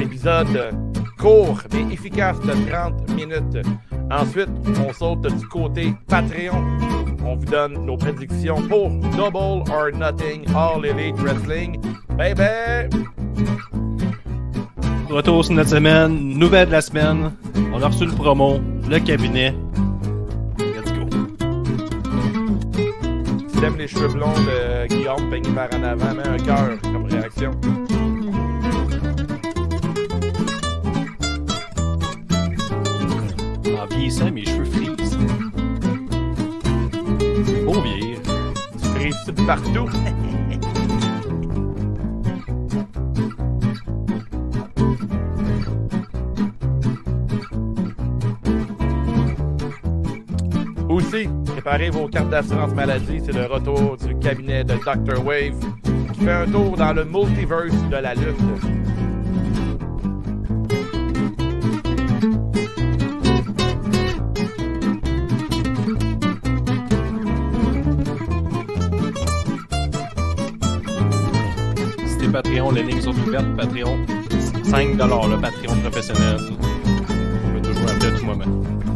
épisode court mais efficace de 30 minutes. Ensuite, on saute du côté Patreon. On vous donne nos prédictions pour Double or Nothing All Elite Wrestling. Baby! Retour sur notre semaine, nouvelle de la semaine. On a reçu le promo, le cabinet. Let's go. Si t'aimes les cheveux blonds de Guillaume peignés par en avant, mets un cœur comme réaction. En vieillissant, mes cheveux frisent. Beau vieillir. Tu tout partout. Aussi, préparez vos cartes d'assurance maladie. C'est le retour du cabinet de Dr. Wave qui fait un tour dans le multiverse de la lutte. Patreon, les lignes sont ouvertes. Patreon, 5 le Patreon professionnel. On peut toujours appeler à tout moment.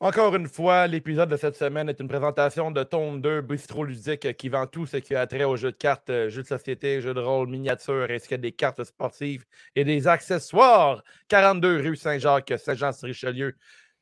Encore une fois, l'épisode de cette semaine est une présentation de Tome 2 Bistro Ludique qui vend tout ce qui a trait aux jeux de cartes, euh, jeux de société, jeux de rôle, miniatures, ainsi que des cartes sportives et des accessoires. 42 rue Saint-Jacques, Saint-Jean-sur-Richelieu.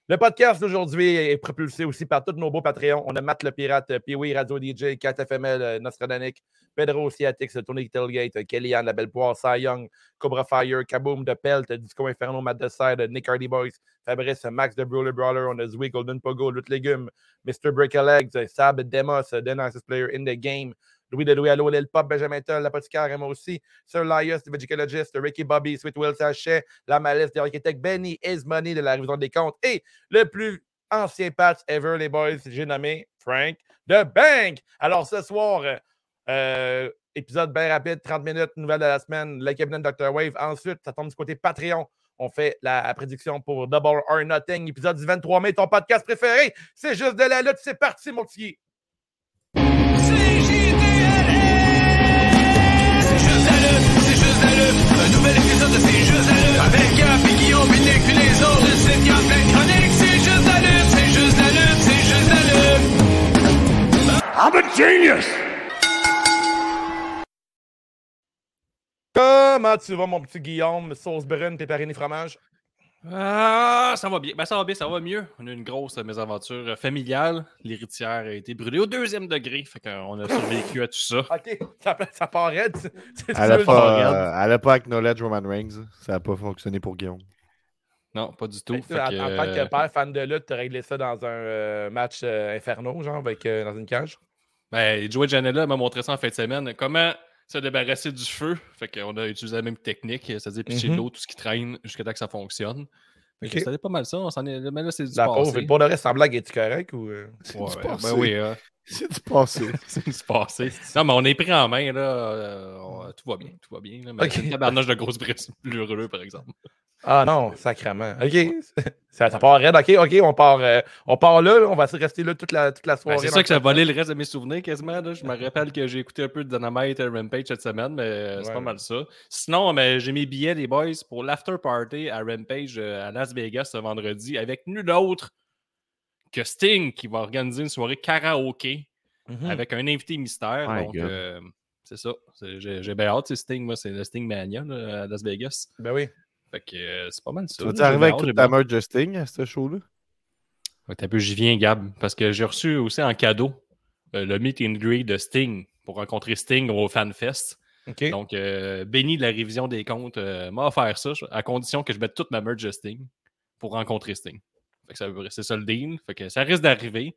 Le podcast d'aujourd'hui est propulsé aussi par tous nos beaux Patreons. On a Matt le Pirate, Pee-Wee Radio DJ, 4FML, euh, Nostradanic, Pedro Ciatix, Tony Tailgate, Kellyanne, La Belle Poire, Cy Young, Cobra Fire, Kaboom de Pelt, Disco Inferno, Matt Decide, Nick Hardy Boys, Fabrice, Max de Brawler Brawler, on a Zwi, Golden Pogo, Lutte Légumes, Mr. Break a Legs, Sab, Demos, The Nicest Player in the Game, Louis de Louis Allo, Lil Pop, Benjamin Toll, l'apothicaire, moi aussi, Sir Lias, The Vegicologist, Ricky Bobby, Sweet Will Sachet, La Malice, The Architect, Benny, Is Money de la révision des comptes, et le plus ancien patch ever, les boys, j'ai nommé Frank de Bank. Alors ce soir, euh, épisode bien rapide, 30 minutes, nouvelle de la semaine, le cabinet de Dr. Wave. Ensuite, ça tombe du côté Patreon. On fait la prédiction pour Double or Nothing, épisode du 23 mai, ton podcast préféré. C'est juste de la lutte, c'est parti, mon petit. I'm a genius! Comment tu vas, mon petit Guillaume? Sauce brune, péperine et fromage? Ah, ça va bien. Ben, ça va bien, ça va mieux. On a une grosse mésaventure familiale. L'héritière a été brûlée au deuxième degré. Fait qu'on a survécu à tout ça. OK, ça, ça part raide. Elle n'a pas, ça. euh, pas acknowledge Roman Reigns. Ça n'a pas fonctionné pour Guillaume. Non, pas du tout. En, que, en tant que père fan de lutte, tu as réglé ça dans un euh, match euh, inferno, genre, avec, euh, dans une cage? Ben, Joey Janela m'a montré ça en fin de semaine. Comment se débarrasser du feu? Fait qu'on a utilisé la même technique, c'est-à-dire pitcher Mhm. de l'eau, tout ce qui traîne, jusqu'à temps que ça fonctionne. Fait que Ok. C'était pas mal ça. On s'en est... Mais là, c'est du La passé. pauvre. Pour le reste, sans blague, es-tu correct ou. euh? C'est Ouais, du passé. ben oui, euh, C'est du passé. c'est du passé. Non, mais on est pris en main, là. euh, on- tout va bien, tout va bien. Là, mais Ok. c'est une tabarnage de grosse brûlure, par exemple. Ah non, sacrément. OK. Ça, ça part raide. OK, OK, on part, euh, on part là, On va se rester là toute la, toute la Ben, soirée. c'est ça que ça a le volé le reste de mes souvenirs quasiment. Là. Je me rappelle que j'ai écouté un peu de Dynamite et Rampage cette semaine, mais euh, c'est Ouais. pas mal ça. Sinon, mais j'ai mes billets, les boys, pour l'after party à Rampage euh, à Las Vegas ce vendredi avec nul autre que Sting qui va organiser une soirée karaoké Mhm. avec un invité mystère. My donc, euh, c'est ça. C'est- J'ai j'ai bien hâte. c'est Sting, moi, c'est le Sting Mania là, à Las Vegas. Ben oui. Fait que euh, c'est pas mal ça. Tu. J'ai arriver avec ta bien hâte. merch de Sting à ce show-là? Un peu, j'y viens, Gab, parce que j'ai reçu aussi en cadeau euh, le meet and greet de Sting pour rencontrer Sting au FanFest. Donc, euh, Benny de la révision des comptes euh, m'a offert ça, à condition que je mette toute ma merch de Sting pour rencontrer Sting. C'est ça le deal. Fait que ça risque d'arriver.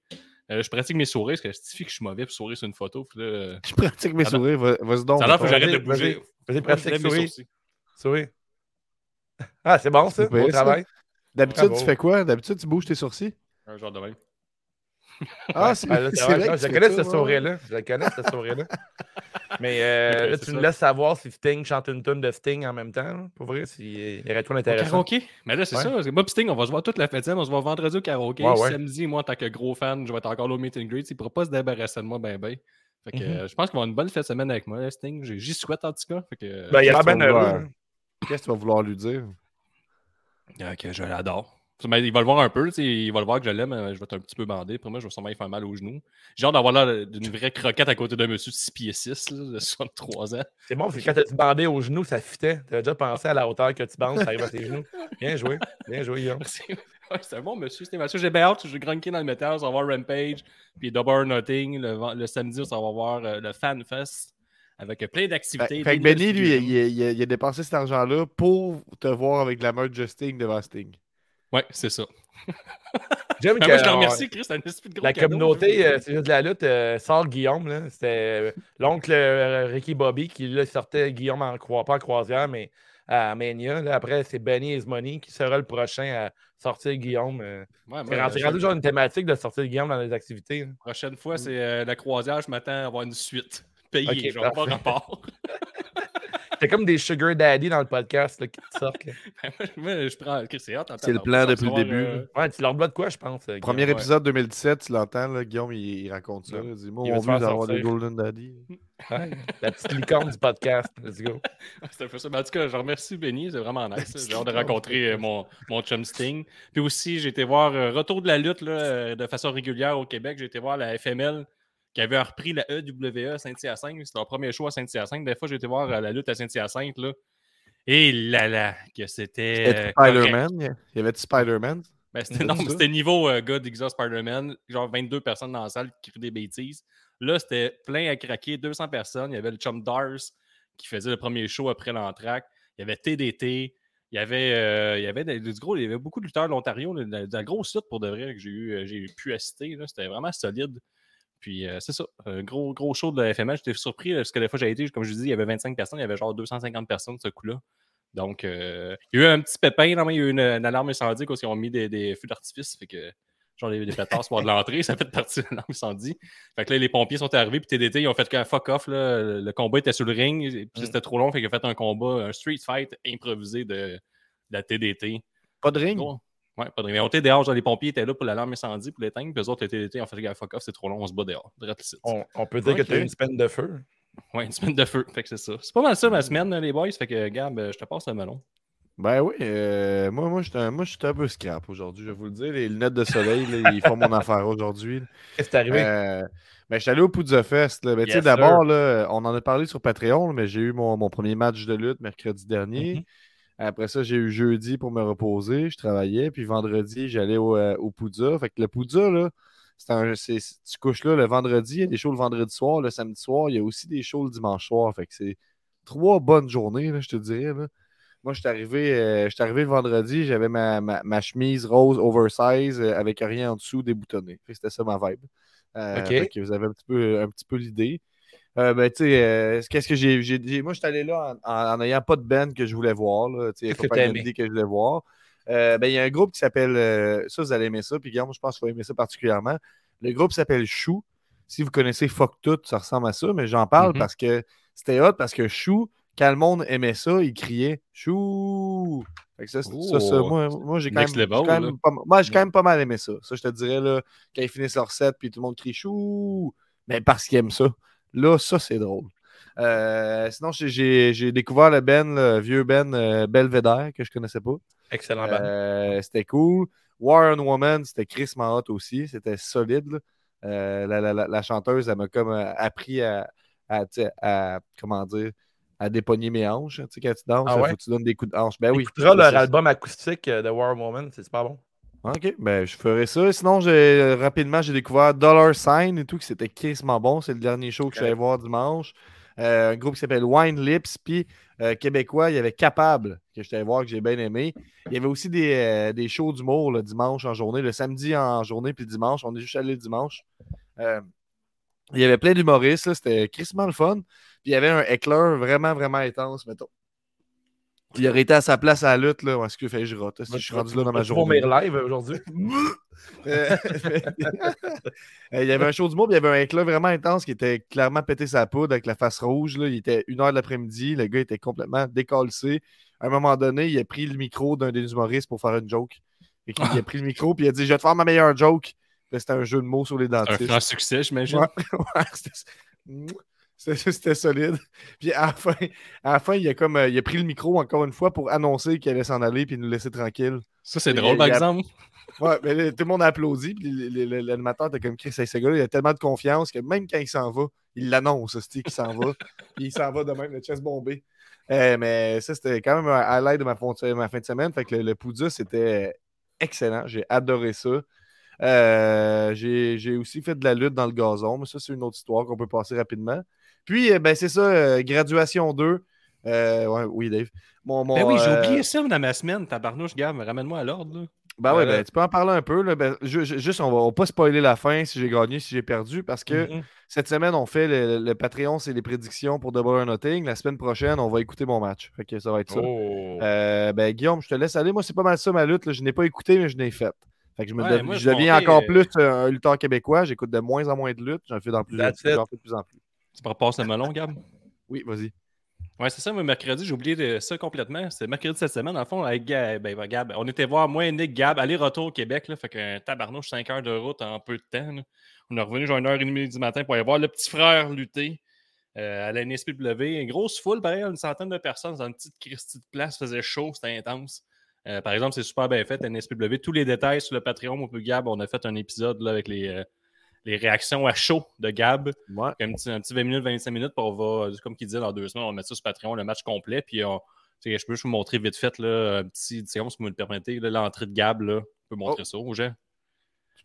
Euh, je pratique mes sourires parce que je suffit que je suis mauvais pour sourire sur une photo. Puis là, Je pratique mes sourires. va- Vas-y donc. ça a l'air que j'arrête de bouger. vas-y, pratique, lève mes souris. sourcils. Souris. Ah, c'est bon, ça? Bon ça. travail? D'habitude, Bravo. tu fais quoi? D'habitude, tu bouges tes sourcils? Un genre de même. Ah, c'est Ah, vrai, vrai. je connais ce sourire-là. Je connais, ce sourire-là. Mais euh, là, tu me laisses savoir si Sting chante une tune de Sting en même temps. Pour vrai, s'il y aurait tout Au intéressant. karaoké? Mais là, c'est Ouais. ça. parce que Moi, pis Sting, on va se voir toute la fête. On se voit vendredi au karaoké. Ouais, ouais. Samedi, moi, en tant que gros fan, je vais être encore là au meet and greet. Il ne pourra pas se débarrasser de moi, ben, ben. Fait que, Mhm. euh, je pense qu'on va avoir une bonne fête de semaine avec moi, là, Sting. J'y souhaite, en tout cas. Fait que, Ben, il y Qu'est-ce que bien heureux. Qu'est-ce que tu vas vouloir lui dire? euh, que je l'adore. Mais il va le voir un peu, tu sais, il va le voir que je l'aime, euh, je vais être un petit peu bandé. Pour moi, je vais sûrement lui faire mal aux genoux. J'ai hâte d'avoir l'air d'une vraie croquette à côté d'un monsieur de 6 pieds 6, là, de 63 ans. C'est bon, parce que quand tu bandé aux genoux, ça fitait. Tu as déjà pensé à la hauteur que tu bandes, ça arrive à tes genoux. Bien joué. Bien joué, Guillaume. Merci. Ouais, c'est un bon monsieur, c'était monsieur. J'ai bien hâte, j'ai grunqué dans le métal, on va voir Rampage, puis Double or Nothing. Le samedi, on va voir euh, le Fan Fest avec plein d'activités. fait que Benny, lui, il, a dépensé cet argent-là pour te voir avec la merch de Sting devant Sting. Ouais, c'est ça. J'aime Ben, que moi, je on- remercie, Chris, c'est un espèce de gros la cadeau, communauté, euh, c'est juste de la lutte, euh, sort Guillaume. là. C'était euh, l'oncle Ricky Bobby qui là, sortait Guillaume en pas en croisière, mais à Mania. là. Après, c'est Benny Ismoney qui sera le prochain à sortir Guillaume. euh. Ouais, C'est rendu je- rendu genre une thématique de sortir Guillaume dans les activités. là. prochaine fois, c'est euh, la croisière, je m'attends à avoir une suite. Payée, Ok, genre pas rapport. C'est comme des Sugar Daddy dans le podcast là, qui te sortent. là. Moi, je prends. C'est hot, en C'est le plan depuis le avoir, début, euh, Ouais, tu leur dois de quoi, je pense. euh, Guillaume? Premier ouais. épisode 2017, tu l'entends, là, Guillaume, il, il raconte ça. Ouais. là, Il dit Moi, Il mon veut d'avoir des. Golden Daddy. Ouais, la petite licorne du podcast. Let's go. C'est un peu ça. En tout cas, je remercie Benny, c'est vraiment nice. J'ai hâte de rencontrer euh, mon, mon chum Sting. Puis aussi, j'ai été voir euh, Retour de la lutte là, de façon régulière au Québec. J'ai été voir la FML qui avait repris la EWE à Saint-Hyacinthe. C'était leur premier show à Saint-Hyacinthe. Des fois, j'ai été voir euh, la lutte à Saint-Hyacinthe. Là. Et là là, que c'était. C'était euh. Spider-Man? Il y avait du Spider-Man? Ben, c'était, C'est non, ça? mais c'était niveau euh, gars Spider-Man, genre 22 personnes dans la salle qui crient des bêtises. Là, c'était plein à craquer, 200 personnes. Il y avait le chum Dars qui faisait le premier show après l'entraque. Il y avait TDT. Il y avait, euh, il y avait du gros, il y avait beaucoup de lutteurs de l'Ontario, de, la- de la grosse lutte pour de vrai que j'ai eu, j'ai pu assister. là. C'était vraiment solide. Puis euh, c'est ça, un gros, gros show de la FML. J'étais surpris parce que des fois j'ai été, comme je vous dis, il y avait 25 personnes, il y avait genre 250 personnes ce coup-là. Donc, euh, il y a eu un petit pépin, non, mais il y a eu une, une alarme incendie quand ils ont mis des, des feux d'artifice. Fait que, genre, les, les pétards sont de l'entrée, ça fait partie de l'alarme incendie. Fait que là, les pompiers sont arrivés, puis TDT, ils ont fait qu'un fuck off. Là, le, combat était sur le ring, et puis Mm. c'était trop long, fait qu'ils ont fait un combat, un street fight improvisé de, de la TDT. Pas de ring? Ouais, pas de. Mais on était dehors, genre, les pompiers étaient là pour l'alarme incendie, pour l'éteindre, puis eux autres, TDT, ont fait fuck off, c'est trop long, on se bat dehors. Direct ici. On, on peut dire que tu as une semaine de feu. Ouais, une semaine de feu, fait que c'est ça. C'est pas mal ça ma semaine, les boys, fait que, Gab, euh, je te passe le melon. Ben oui, euh, moi, moi, un, moi, j'étais un peu scrap aujourd'hui, je vais vous le dire. Les lunettes de soleil, là, ils font mon affaire aujourd'hui. Qu'est-ce qui t'est arrivé? Euh, ben, j'étais allé au Poudre Fest. Là. Ben, tu sais, Yes, D'abord, là, on en a parlé sur Patreon, là, mais j'ai eu mon, mon premier match de lutte mercredi dernier. Mhm. Après ça, j'ai eu jeudi pour me reposer. Je travaillais. Puis vendredi, j'allais au, euh, au. Fait que le Poudja, là, c'est un, tu couches là le vendredi. Il y a des shows le vendredi soir, le samedi soir. Il y a aussi des shows le dimanche soir. Fait que c'est trois bonnes journées, là, je te dirais. Là. Moi, je suis arrivé, euh, arrivé le vendredi, j'avais ma, ma- ma chemise rose oversize euh, avec rien en dessous que C'était ça ma vibe. Euh, fait que vous avez un petit peu, un petit peu l'idée. Euh, ben, tu sais, euh, qu'est-ce que j'ai. Moi, je suis allé là en- n'ayant pas de band que je voulais voir. là, tu sais, que je voulais voir. Euh, ben, il y a un groupe qui s'appelle. ça, vous allez aimer ça. Puis, Guillaume, je pense que vous allez aimer ça particulièrement. Le groupe s'appelle Chou. Si vous connaissez Fuck Tout, ça ressemble à ça, mais j'en parle Mhm. parce que c'était hot, parce que Chou, quand le monde aimait ça, il criait Chou. Fait que ça, c'est- ça, ça, Oh, moi, moi j'ai quand, même, quand pas, moi, j'ai quand même pas mal aimé ça. Ça, je te dirais, là, quand ils finissent leur set, puis tout le monde crie Chou. Mais parce qu'ils aiment ça. Là, ça, c'est drôle. Euh, sinon, j'ai- découvert le Ben, le vieux Ben euh, Belvedere, que je connaissais pas. Excellent. Euh, c'était cool. War on Woman, c'était Chris Mahot aussi. C'était solide. la, la- la- la chanteuse, elle m'a comme appris à, comment dire, à dépogner mes hanches. Tu sais, quand tu danses, Ah ouais? faut que tu donnes des coups de hanche. Ben oui. Tu leur album acoustique de War Woman, c'est super bon. OK, ben je ferai ça. Sinon, j'ai rapidement, j'ai découvert Dollar Sign et tout, que c'était crissement bon. C'est le dernier show que je suis allé voir dimanche. Euh, un groupe qui s'appelle Wine Lips. Puis euh, québécois, il y avait Capable, que je t'allais voir, que j'ai bien aimé. Il y avait aussi des, euh, des shows d'humour le dimanche en journée, le samedi en journée, puis dimanche. On est juste allé le dimanche. Il y avait plein d'humoristes, c'était crissement le fun. Puis il y avait un heckler vraiment, vraiment intense, mettons. Il aurait été à sa place à la lutte, là. Est-ce que fait, je rote? Est-ce que je suis rendu là dans ma journée? vomir live aujourd'hui. Euh, il y avait un show d'humour, puis il y avait un éclat vraiment intense qui était clairement pété sa poudre avec la face rouge. Là. Il était une heure de l'après-midi, le gars était complètement décalcé. À un moment donné, il a pris le micro d'un des humoristes pour faire une joke. Et il a pris le micro, puis il a dit Je vais te faire ma meilleure joke. C'était un jeu de mots sur les Un dentistes. franc succès, j'imagine. Ouais, ouais, c'était- solide. Puis à la fin, à la fin il, a comme, euh, il a pris le micro encore une fois pour annoncer qu'il allait s'en aller puis nous laisser tranquille. Ça, c'est Il drôle, par il y a- exemple. Ouais, mais là, tout le monde a applaudi. Puis l'animateur était comme Chris, ce gars-là, il a tellement de confiance que même quand il s'en va, il l'annonce, hostie, qu'il s'en va. puis il s'en va de même, le chest bombé. Euh, mais ça, c'était quand même un highlight de ma, fin de semaine. Fait que le, le c'était excellent. J'ai adoré ça. Euh, j'ai aussi fait de la lutte dans le gazon, mais ça, c'est une autre histoire qu'on peut passer rapidement. Puis, euh, ben, c'est ça, euh, graduation 2. Euh, ouais, oui, Dave. Mon, mon, Ben oui, j'ai euh, oublié ça dans ma semaine. Tabarnouche, Gab, ramène-moi à l'ordre. Ben Voilà. ben, tu peux en parler un peu. Là. Ben, ju- ju- juste, on va, on va pas spoiler la fin si j'ai gagné, si j'ai perdu, parce que Mhm. cette semaine, on fait le, le Patreon, c'est les prédictions pour Double or Nothing. La semaine prochaine, on va écouter mon match. Fait que ça va être ça. Oh. Ben, Guillaume, je te laisse aller. Moi, c'est pas mal ça ma lutte. là. Je n'ai pas écouté, mais je l'ai faite. Fait que je, me Ouais, dev- moi, je je deviens encore plus un lutteur québécois. J'écoute de moins en moins de lutte. J'en fais, dans plus, fais de plus en plus. Tu me repasses le melon, Gab? Oui, vas-y. Ouais, c'est ça, moi, mercredi, j'ai oublié ça complètement. C'était mercredi cette semaine, le fond, avec Gab. Ben, ben, Gab. On était voir, moi, Nick, Gab, aller-retour au Québec, là, fait qu'un tabarnouche, 5 heures de route en peu de temps. là. On est revenu genre une heure et demie du matin pour aller voir le petit frère lutter euh, à la NSPW. Une grosse foule, pareil, une centaine de personnes dans une petite Christie de place, faisait chaud, c'était intense. Euh, par exemple, c'est super bien fait, NSPW. Tous les détails sur le Patreon, mon peu Gab, on a fait un épisode là, avec les, euh, les réactions à chaud de Gab Ouais. un petit, un petit 20 minutes, 25 minutes, puis on va, comme il disait, dans deux semaines, on va mettre ça sur Patreon, le match complet, puis on- je peux juste vous montrer vite fait, là, un petit 10 secondes, si vous me le permettez, l'entrée de Gab, là. Je peux montrer ça aux gens.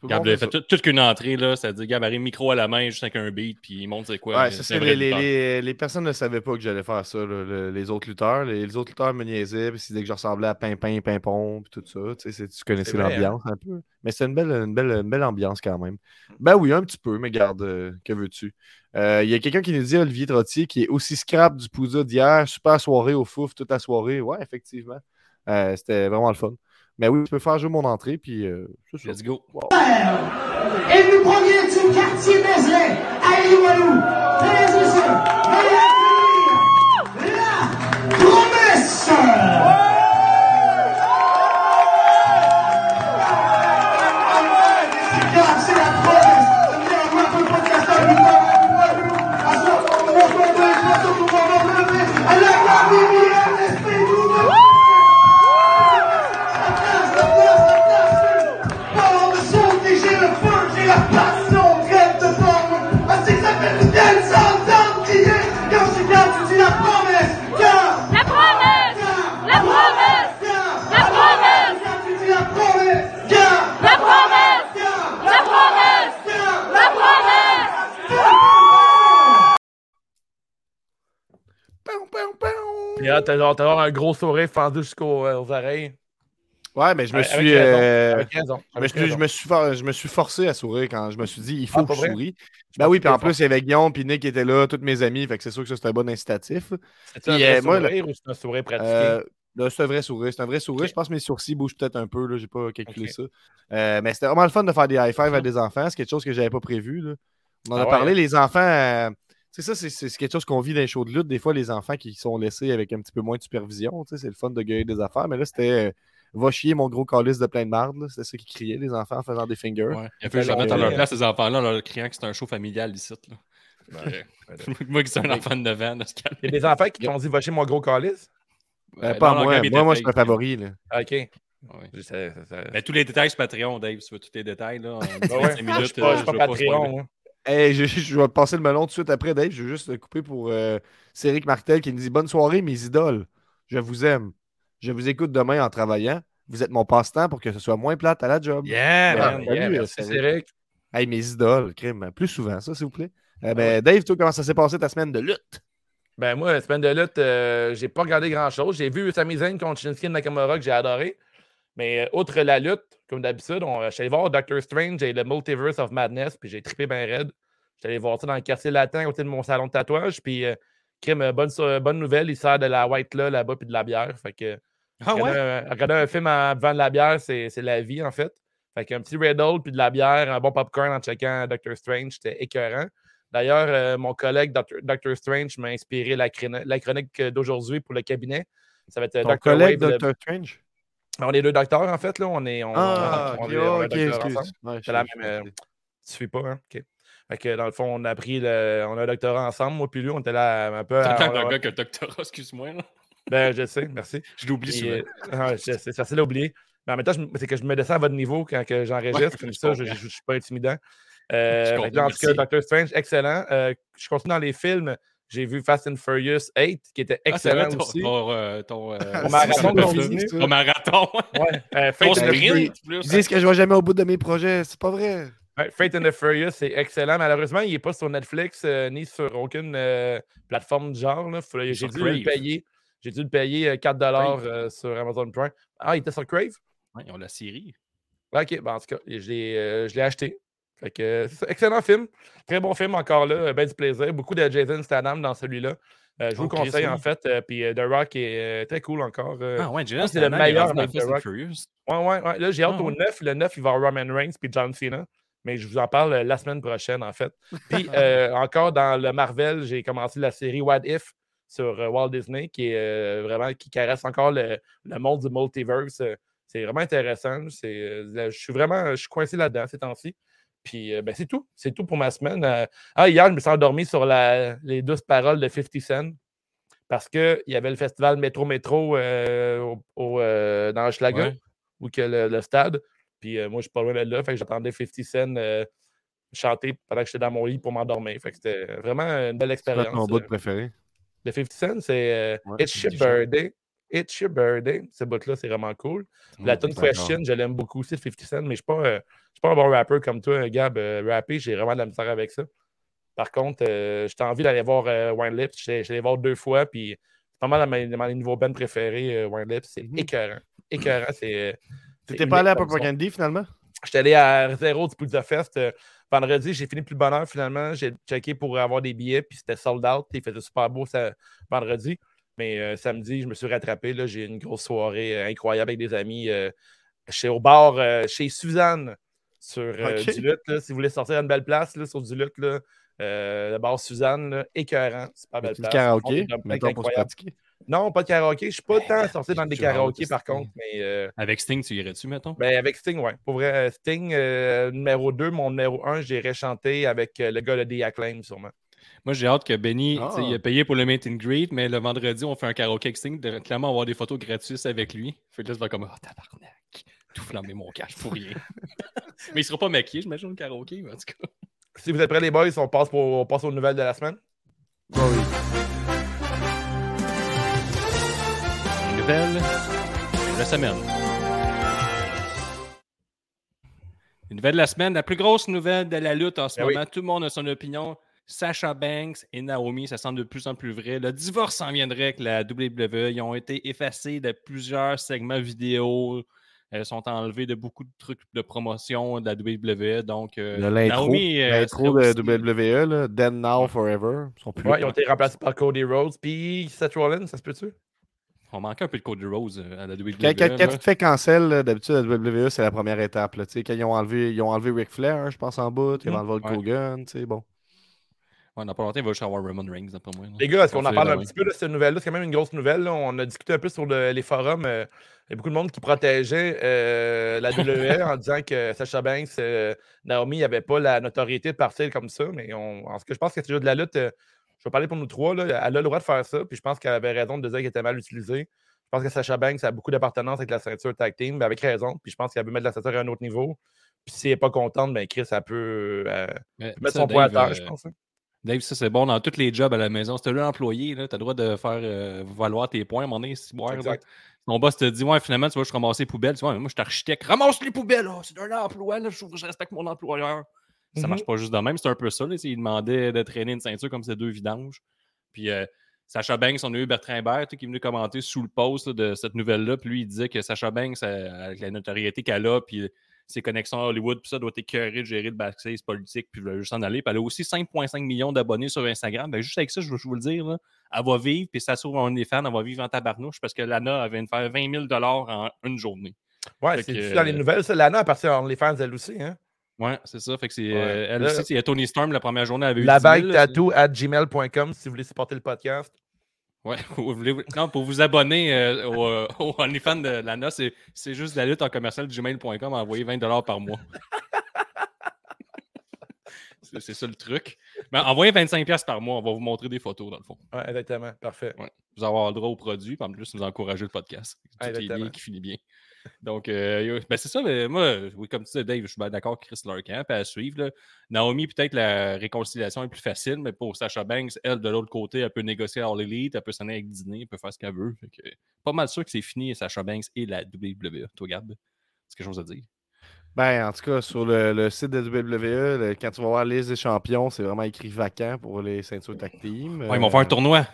Gab, il a fait toute, qu'une entrée, là, c'est-à-dire Gab arrive micro à la main, juste avec un beat, puis il montre c'est quoi. Ouais, c'est vrai les, personnes ne savaient pas que j'allais faire ça, là, les autres lutteurs. Les, les autres lutteurs me niaisaient, puis ils disaient que je ressemblais à Pimpin, Pimpon, puis tout ça. Tu, sais, tu connaissais vrai, l'ambiance un peu. Mais c'est une belle, une, belle, une belle ambiance quand même. Ben oui, un petit peu, mais garde, euh, que veux-tu? Euh, Il y a quelqu'un qui nous dit, Olivier Trottier, qui est aussi scrap du Pouza d'hier, super soirée au fouf toute la soirée. Ouais, effectivement. Euh, C'était vraiment le fun. Mais oui, tu peux faire jouer mon entrée, puis euh, c'est ça. Let's go. Et vous premier du quartier Mézeray, à Limoilou. Mesdames t'as genre, t'as genre un gros sourire fendu jusqu'aux euh, oreilles. Ouais, mais je me Avec suis. raison, euh, Avec raison. Je me, avec suis, je, me suis for- je me suis forcé à sourire quand je me suis dit il faut Ah, que je souris. Je Ben oui, puis en plus, il y avait Guillaume puis Nick qui étaient là, tous mes amis, fait que c'est sûr que ça c'était un bon incitatif. C'est un vrai euh, moi, sourire ou c'est un sourire pratiqué? Euh, là, c'est un vrai sourire. C'est un vrai sourire. Je pense que mes sourcils bougent peut-être un peu. Là, j'ai pas calculé ça. Euh, mais c'était vraiment le fun de faire des high five à des enfants. C'est quelque chose que j'avais pas prévu. là. On en Ah a ouais, parlé, hein? les enfants. Euh, c'est ça, c'est c'est quelque chose qu'on vit dans les shows de lutte. Des fois, les enfants qui sont laissés avec un petit peu moins de supervision, tu sais, c'est le fun de gueuler des affaires. Mais là, c'était euh, va chier mon gros calice de plein de marde. C'était ça qu'ils criaient, les enfants, en faisant des fingers. Ouais. Il a fallu que je Alors, remette à leur euh, place ces enfants-là en leur criant que c'est un show familial ici. Là. Ouais. Moi qui suis un enfant de 9 ans. Il y a des enfants qui t'ont dit va chez mon gros calice? Euh, Euh, pas moi. Moi, moi, je suis un favori. Là. Ah, OK. Ouais. Je sais, ça- ça- Ben, tous les détails sur Patreon, Dave, si tu veux tous les détails, là, en 10, ouais. 25 Je minutes, suis pas, euh, je pas pas. Hey, je, je vais passer le melon tout de suite après, Dave. Je veux juste te couper pour euh, Céric Martel qui nous dit Bonne soirée, mes idoles. Je vous aime. Je vous écoute demain en travaillant. Vous êtes mon passe-temps pour que ce soit moins plate à la job. Yeah, Ouais, man, salut, yeah, euh, Merci, Céric. Hey, mes idoles, crime. Plus souvent, ça, s'il vous plaît. Euh, ben, Dave, toi, comment ça s'est passé ta semaine de lutte? Ben moi, la semaine de lutte, euh, j'ai pas regardé grand-chose. J'ai vu Sami Zayn contre Shinsuke Nakamura que j'ai adoré. Mais euh, outre la lutte, comme d'habitude, je suis allé voir Doctor Strange et le Multiverse of Madness, puis j'ai trippé bien raide. J'étais allé voir ça dans le quartier latin à côté de mon salon de tatouage, puis euh, crime, euh, bonne, bonne nouvelle, il sert de la white là là-bas, puis de la bière. Fait que Ah regarder, ouais? un, regarder un film en buvant de la bière, c'est c'est la vie, en fait. Fait qu'un petit Red puis de la bière, un bon popcorn en checkant Doctor Strange, c'était écœurant. D'ailleurs, euh, mon collègue Dr. Doctor Strange m'a inspiré la, la chronique d'aujourd'hui pour le cabinet. Ça va être Ton Dr. collègue Wave, le- Doctor Strange? On est deux docteurs, en fait. Là. On est, on, Ah, on, ok, est- on est ok, docteurs excuse. ensemble. Ouais, C'est la même, euh, Tu suis pas, hein? OK. Fait que dans le fond, on a pris le. On a un doctorat ensemble, moi puis lui, on était là un peu. T'as tant on a- de gars que doctorat, excuse-moi. là. Ben, je sais, merci. Je l'oublie souvent. euh, je sais, c'est facile à oublier. Mais en même temps, c'est que je me descends à votre niveau quand que j'enregistre. Ouais, comme je ça, je ne suis pas intimidant. Euh, en tout cas. Doctor Strange, excellent. Euh, je continue dans les films. J'ai vu Fast and Furious 8, qui était Ah, excellent ton, aussi. ton, euh, ton, euh, Mon marathon ton- continue. ton marathon. Ouais, euh, Fate and the Furious- sprint, plus. Ils disent que je vais jamais au bout de mes projets. C'est pas vrai. Ouais, Fate and the Furious, c'est excellent. Malheureusement, il n'est pas sur Netflix euh, ni sur aucune euh, plateforme du genre. J'ai dû Crave. le payer. J'ai dû le payer euh, 4 euh, sur Amazon Prime. Ah, il était sur Crave? Ouais, ils ont la série. Ok, ben, en tout cas, je l'ai euh, je l'ai acheté. Fait que, euh, excellent film. Très bon film encore là. Ben du plaisir. Beaucoup de Jason Statham dans celui-là. Euh, je vous le Chris, conseille en fait. euh, puis The Rock est euh, très cool encore. Ah ouais, Jason c'est le meilleur avec The Rock. Furious. Ouais, ouais, ouais. Là, j'ai hâte Ah, au ouais. 9. Le 9, il va avoir Roman Reigns puis John Cena. Mais je vous en parle la semaine prochaine, en fait. Puis encore dans le Marvel, j'ai commencé la série What If sur Walt Disney, qui est vraiment qui caresse encore le, le monde du multiverse. C'est vraiment intéressant. C'est, je suis vraiment je suis coincé là-dedans ces temps-ci. Puis euh, ben, c'est tout. C'est tout pour ma semaine. Euh, ah, hier, je me suis endormi sur la- les douces paroles de 50 Cent parce qu'il y avait le festival Métro Métro euh, au- au, euh, dans Hochelaga, Ouais. ou que le, le stade. Puis moi, je suis pas loin de là. Fait que j'attendais 50 Cent chanter pendant que j'étais dans mon lit pour m'endormir. Fait que c'était vraiment une belle C'est expérience. ton bout de préféré? Le 50 Cent, c'est Ouais, It's c'est chaud. Birthday. It's Your Birthday. Ce bout-là, c'est vraiment cool. La tune. Question, je l'aime beaucoup aussi, de 50 Cent, mais je ne suis, pas, euh, suis pas un bon rappeur comme toi, Gab. Euh, rapper, j'ai vraiment de la misère avec ça. Par contre, euh, j'ai envie d'aller voir euh, Wine Lips. Je allé voir deux fois, puis c'est pas mal dans mes, nouveaux bands préférés, euh, Wine Lips. C'est Mhm. écœurant. Écœurant, c'est. T'étais pas allé à. Candy finalement? J'étais allé à zéro du Pizza Fest. vendredi, j'ai fini plus bonheur finalement. J'ai checké pour avoir des billets, puis c'était sold out. Il faisait super beau ça, vendredi. Mais euh, samedi, je me suis rattrapé. là. J'ai eu une grosse soirée euh, incroyable avec des amis. euh, chez, au bar euh, chez Suzanne sur euh, Ok. du lutte. là. Si vous voulez sortir à une belle place là, sur du lutte, là, euh, le bar Suzanne, là, écœurant. Super belle Du place. karaoké, pour pratiquer. Non, pas de karaoké. Je suis pas tant sorti dans des karaokés par contre. Mais euh, Avec Sting, tu irais-tu, mettons? ben, avec Sting, ouais. Pour vrai, Sting, euh, numéro 2, mon numéro 1, j'irais chanter avec euh, le gars de The Acclaim, sûrement. Moi, j'ai hâte que Benny, Ah. tu sais, il a payé pour le meet and greet, mais le vendredi, on fait un karaoké avec Sting, de clairement avoir des photos gratuites avec lui. Fait que là, vas comme, oh tabarnak, tout flammer mon cash pour rien. mais il sera pas maquillé, j'imagine, le karaoké, mais en tout cas. Si vous êtes prêts, les boys, on passe, pour, on passe aux nouvelles de la semaine. Les nouvelles de la semaine. Une nouvelle de la semaine, la plus grosse nouvelle de la lutte en ce Ben oui. moment. Tout le monde a son opinion. Sacha Banks et Naomi, ça semble de plus en plus vrai. Le divorce s'en viendrait avec la WWE. Ils ont été effacés de plusieurs segments vidéo. Elles sont enlevées de beaucoup de trucs de promotion de la WWE. Donc, euh, L'intro Naomi, euh, l'intro de WWE, là, Then Now Forever. Ils sont plus Ouais, ils ont été remplacés par Cody Rhodes, puis Seth Rollins, ça se peut-tu? On manquait un peu de Cody Rose euh, à la WWE. Quand, quand- quand tu te fais cancel, d'habitude, la WWE, c'est la première étape. Là, Tu sais, quand ils ont enlevé, ils ont enlevé Ric Flair, hein, je pense, en bout. Ils ont Mm, enlevé Hulk ouais. Hogan. tu sais, Bon. Ouais, dans pas longtemps, il va juste avoir Roman Reigns, d'après moi. Les gars, est-ce qu'on en parle un petit peu de cette nouvelle-là? C'est quand même une grosse nouvelle. là. On a discuté un peu sur le- les forums. euh, il y a beaucoup de monde qui protégeait euh, la WWE en disant que Sacha Banks, euh, Naomi n'avait pas la notoriété de partir comme ça. Mais on, en ce que je pense que c'est juste de la lutte. euh, je vais parler pour nous trois. Là, elle a le droit de faire ça. Puis je pense qu'elle avait raison de dire qu'elle était mal utilisée. Je pense que Sacha Banks a beaucoup d'appartenance avec la ceinture tag team, mais avec raison. Puis je pense qu'elle veut mettre la ceinture à un autre niveau. Puis si elle n'est pas contente, ben Chris, elle peut euh, mettre son poids à terre, je pense. hein. Dave, ça c'est bon dans tous les jobs à la maison. Si t'es un employé, tu as le droit de faire euh, valoir tes points à un moment donné. si boire, là. Exact. Ton boss te dit, ouais, finalement, tu vas, je ramasser les poubelles. Tu vois, moi, je suis architecte. Ramasse les poubelles, c'est un emploi. Là. Je, je respecte mon employeur. Ça Mhm. marche pas juste de même. C'est un peu ça. Là. Il demandait de traîner une ceinture comme ces deux vidanges. Puis, euh, Sacha Banks, on a eu Bertrand Hébert tu qui est venu commenter sous le post là, de cette nouvelle-là. Puis lui, il disait que Sacha Banks, avec la notoriété qu'elle a, puis ses connexions à Hollywood, puis ça doit être écœuré de gérer le backstage politique, puis juste s'en aller. Puis elle a aussi 5,5 millions d'abonnés sur Instagram. Ben, juste avec ça, je veux vous le dire, là, elle va vivre, puis ça s'ouvre un fans, elle va vivre en tabarnouche parce que Lana elle vient de faire 20 000 en une journée. Ouais, c'est que, dans les euh, nouvelles. Ça, Lana appartient à OnlyFans, elle aussi. Hein? Ouais, c'est ça. Fait que c'est. Ouais. euh, elle aussi, a Tony Storm, la première journée, elle avait eu La 10 000, bague tattoo at gmail.com si vous voulez supporter le podcast. Ouais, vous voulez- non, pour vous abonner euh, au, euh, au OnlyFans de Lana, c'est c'est juste la lutte en commercial gmail.com, envoyer 20 par mois. c'est ça le truc. Mais envoyez 25 par mois, on va vous montrer des photos dans le fond. Ouais, exactement. Parfait. Ouais. Vous allez avoir le droit au produit, puis en plus, nous encourager le podcast. Tout Ouais, est bien qui finit bien. Donc, euh, ben c'est ça, mais moi, oui, comme tu disais, Dave, je suis d'accord avec Chris Larkin, puis à suivre. là. Naomi, peut-être la réconciliation est plus facile, mais pour Sacha Banks, elle, de l'autre côté, elle peut négocier à All Elite, elle peut s'en aller avec dîner, elle peut faire ce qu'elle veut. Fait que, pas mal sûr que c'est fini, Sacha Banks et la WWE. Toi, Gab, c'est quelque chose à dire? Ben, en tout cas, sur le, le site de WWE, le- quand tu vas voir la liste des champions, c'est vraiment écrit vacant pour les ceintures tag team. Ouais, ils vont faire un Euh, tournoi.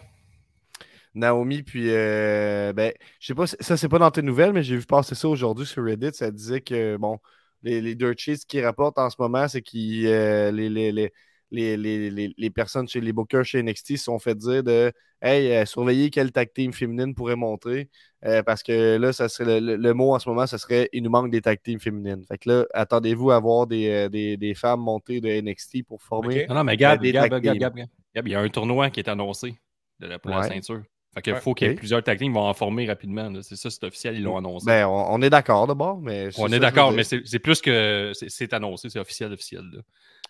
Naomi, puis, euh, ben, je sais pas, ça, c'est pas dans tes nouvelles, mais j'ai vu passer ça aujourd'hui sur Reddit. Ça disait que, bon, les, les Dirt Sheets qui rapportent en ce moment, c'est que les, les, les, les, les, les- les personnes chez les bookers chez NXT se sont fait dire de Hey, euh, surveillez quelle tag team féminine pourrait monter. euh, parce que là, ça serait le, le- le mot en ce moment, ça serait il nous manque des tag teams féminines. Fait que là, attendez-vous à voir des, euh, des, des femmes monter de NXT pour former. Non, non, mais Gab, des Gab, tag Gab, team. Gab, Gab, Gab, il y a un tournoi qui est annoncé de la, pour la ceinture. Fait qu'il Ouais, faut qu'il y ait plusieurs tag teams qui vont en former rapidement. là. C'est ça, c'est officiel, ils l'ont annoncé. Ben, on, on est d'accord d'abord, mais. c'est On ça est d'accord, mais c'est c'est plus que c'est- c'est annoncé, c'est officiel, officiel. Là.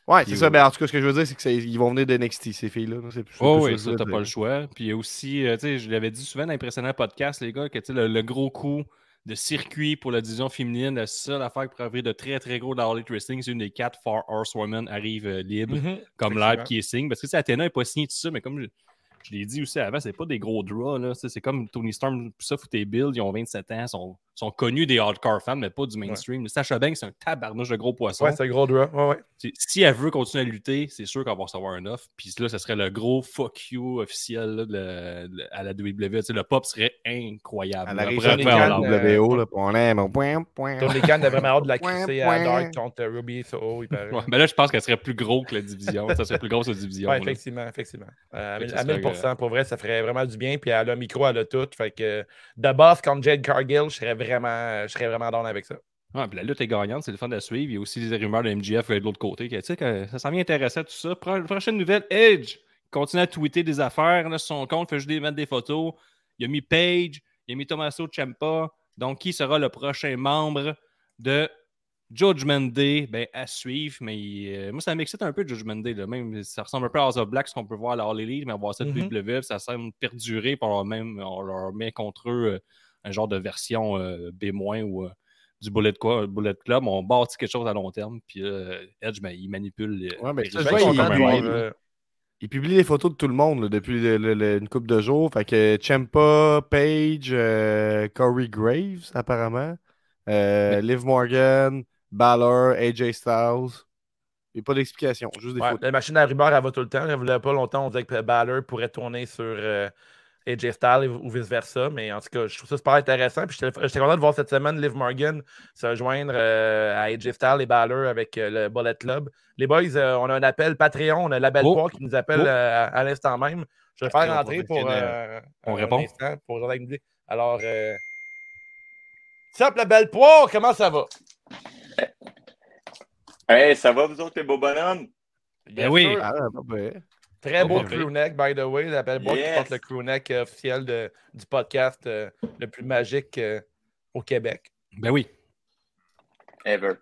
Ouais, Puis, c'est ça. euh, Ben, en tout cas, ce que je veux dire, c'est qu'ils vont venir de NXT, ces filles-là. là. C'est plus- Oh plus oui, ça, t'as pas le choix. Puis aussi, euh, tu sais, je l'avais dit souvent dans les précédents podcasts, les gars, que tu sais, le, le gros coup de circuit pour la division féminine, la seule affaire qui pourrait arriver de très très gros dans All Elite Wrestling, c'est une des quatre Four Horsewomen arrive euh, libre, Mhm. comme live qui est signe. Parce que Athéna n'est pas signé tout ça, mais comme je, je l'ai dit aussi avant, c'est pas des gros draws. là. C'est comme Tony Storm, ça, Footé Bill, ils ont 27 ans, sont, sont connus des hardcore fans, mais pas du mainstream. Sacha Banks, c'est un tabarnouche de gros poisson. Ouais, c'est un gros draw. Ouais, ouais. Si elle veut continuer à lutter, c'est sûr qu'elle va recevoir un offre. Puis là, ce serait le gros fuck you officiel là, de la- de- à la WWE. T'sais, le pop serait incroyable. On Khan, l'en- euh, WO, là, on aime. Point. Tony Khan a vraiment hâte de la crisser à point. Dark contre Ruby Soho, il paraît. Ouais, mais là, je pense qu'elle serait plus gros que la division. ça serait plus grosse la division. Ouais, là. effectivement, effectivement. Euh, à Fait que 1000 ça à 1000 serait, pour vrai, ça ferait vraiment du bien. Puis elle a le micro, elle a tout. Fait que de boss contre Jade Cargill, je serais vraiment, je serais vraiment down avec ça. Ouais, puis la lutte est gagnante, c'est le fun à suivre. Il y a aussi des rumeurs de MGF de l'autre côté. que, Tu sais, que ça s'en vient intéressant, tout ça. Pro- prochaine nouvelle, Edge continue à tweeter des affaires là, sur son compte, fait juste mettre des photos. Il a mis Page, il a mis Tommaso Ciampa. Donc, qui sera le prochain membre de Judgment Day? Ben, à suivre. Mais euh, moi, ça m'excite un peu, Judgment Day. Là. Même, ça ressemble un peu à House of Black, ce qu'on peut voir à la All Elite, mais on va voir ça de Mhm. WWE, ça semble perdurer. Puis on leur, même, on leur met contre eux euh, un genre de version euh, B- ou euh, du Bullet, quoi, Bullet Club. On bâtit quelque chose à long terme. Puis euh, Edge, ben, il manipule. les- Ouais, mais les ça, je riches vois, comme il- publie les photos de tout le monde là, depuis le- le- le- une couple de jours. Fait que Champa, Page, euh, Corey Graves, apparemment. euh, Liv Morgan, Balor, AJ Styles. Il n'y a pas d'explication, juste des ouais, photos. la machine à rumeurs, elle va tout le temps. Il n'y a pas longtemps, on disait que Balor pourrait tourner sur euh, AJ Styles ou vice-versa. Mais en tout cas, je trouve ça super intéressant. Puis j'étais content de voir cette semaine Liv Morgan se joindre euh, à AJ Styles et Balor avec euh, le Bullet Club. Les boys, euh, on a un appel Patreon, on a la belle Oh. poire qui nous appelle Oh. euh, à, à l'instant même. Je vais faire rentrer pour euh, On un répond. instant pour. Alors, euh... Sup, la belle poire, comment ça va? Hey, ça va, vous autres, les beaux bonhommes? Ben oui. sûr. Ah. Très beau parfait. crewneck, by the way. La belle boîte qui porte le crewneck euh, officiel de- du podcast euh, le plus magique euh, au Québec. Ben oui. Ever.